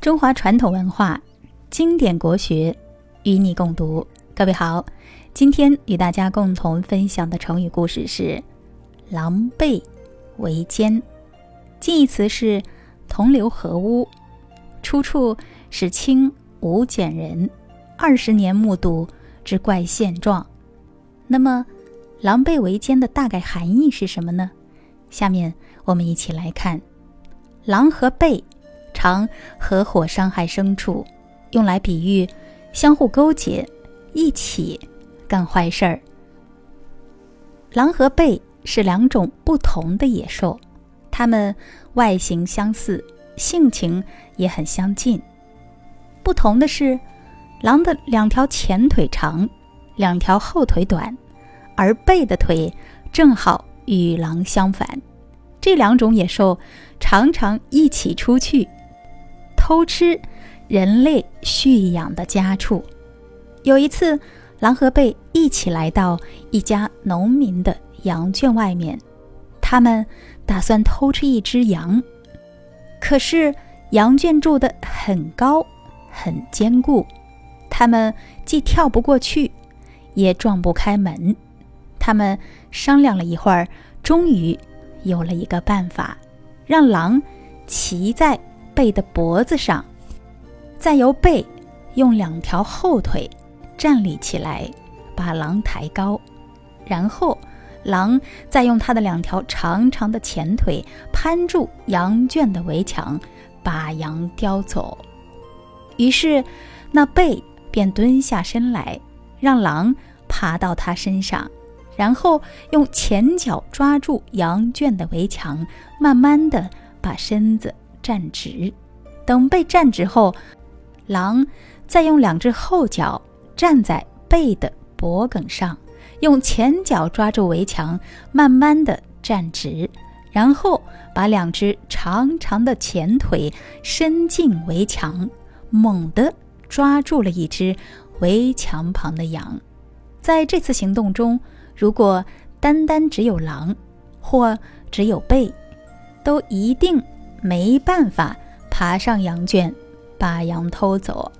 中华传统文化，经典国学，与你共读。各位好，今天与大家共同分享的成语故事是“狼狈为奸”。近义词是“同流合污”，出处是清吴简人二十年目睹之怪现状。那么，“狼狈为奸”的大概含义是什么呢？下面我们一起来看，狼和狈。常合伙伤害牲畜，用来比喻相互勾结，一起干坏事儿。狼和狈是两种不同的野兽，它们外形相似，性情也很相近。不同的是，狼的两条前腿长，两条后腿短，而狈的腿正好与狼相反。这两种野兽常常一起出去。偷吃人类蓄养的家畜。有一次，狼和狈一起来到一家农民的羊圈外面，他们打算偷吃一只羊。可是羊圈住的很高，很坚固，他们既跳不过去，也撞不开门。他们商量了一会儿，终于有了一个办法，让狼骑在。背的脖子上，再由背用两条后腿站立起来，把狼抬高，然后狼再用它的两条长长的前腿攀住羊圈的围墙，把羊叼走。于是，那背便蹲下身来，让狼爬到它身上，然后用前脚抓住羊圈的围墙，慢慢的把身子。站直，等被站直后，狼再用两只后脚站在背的脖颈上，用前脚抓住围墙，慢慢的站直，然后把两只长长的前腿伸进围墙，猛地抓住了一只围墙旁的羊。在这次行动中，如果单单只有狼，或只有背，都一定。没办法爬上羊圈，把羊偷走。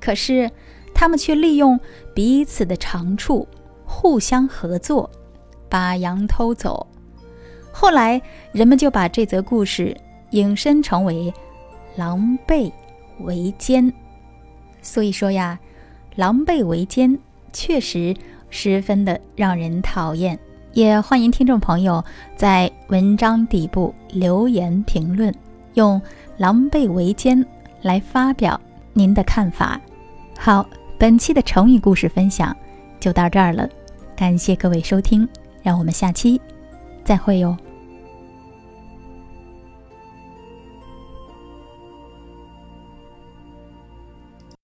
可是他们却利用彼此的长处，互相合作，把羊偷走。后来人们就把这则故事引申成为“狼狈为奸”。所以说呀，“狼狈为奸”确实十分的让人讨厌。也欢迎听众朋友在文章底部留言评论，用“狼狈为奸”来发表您的看法。好，本期的成语故事分享就到这儿了，感谢各位收听，让我们下期再会哟。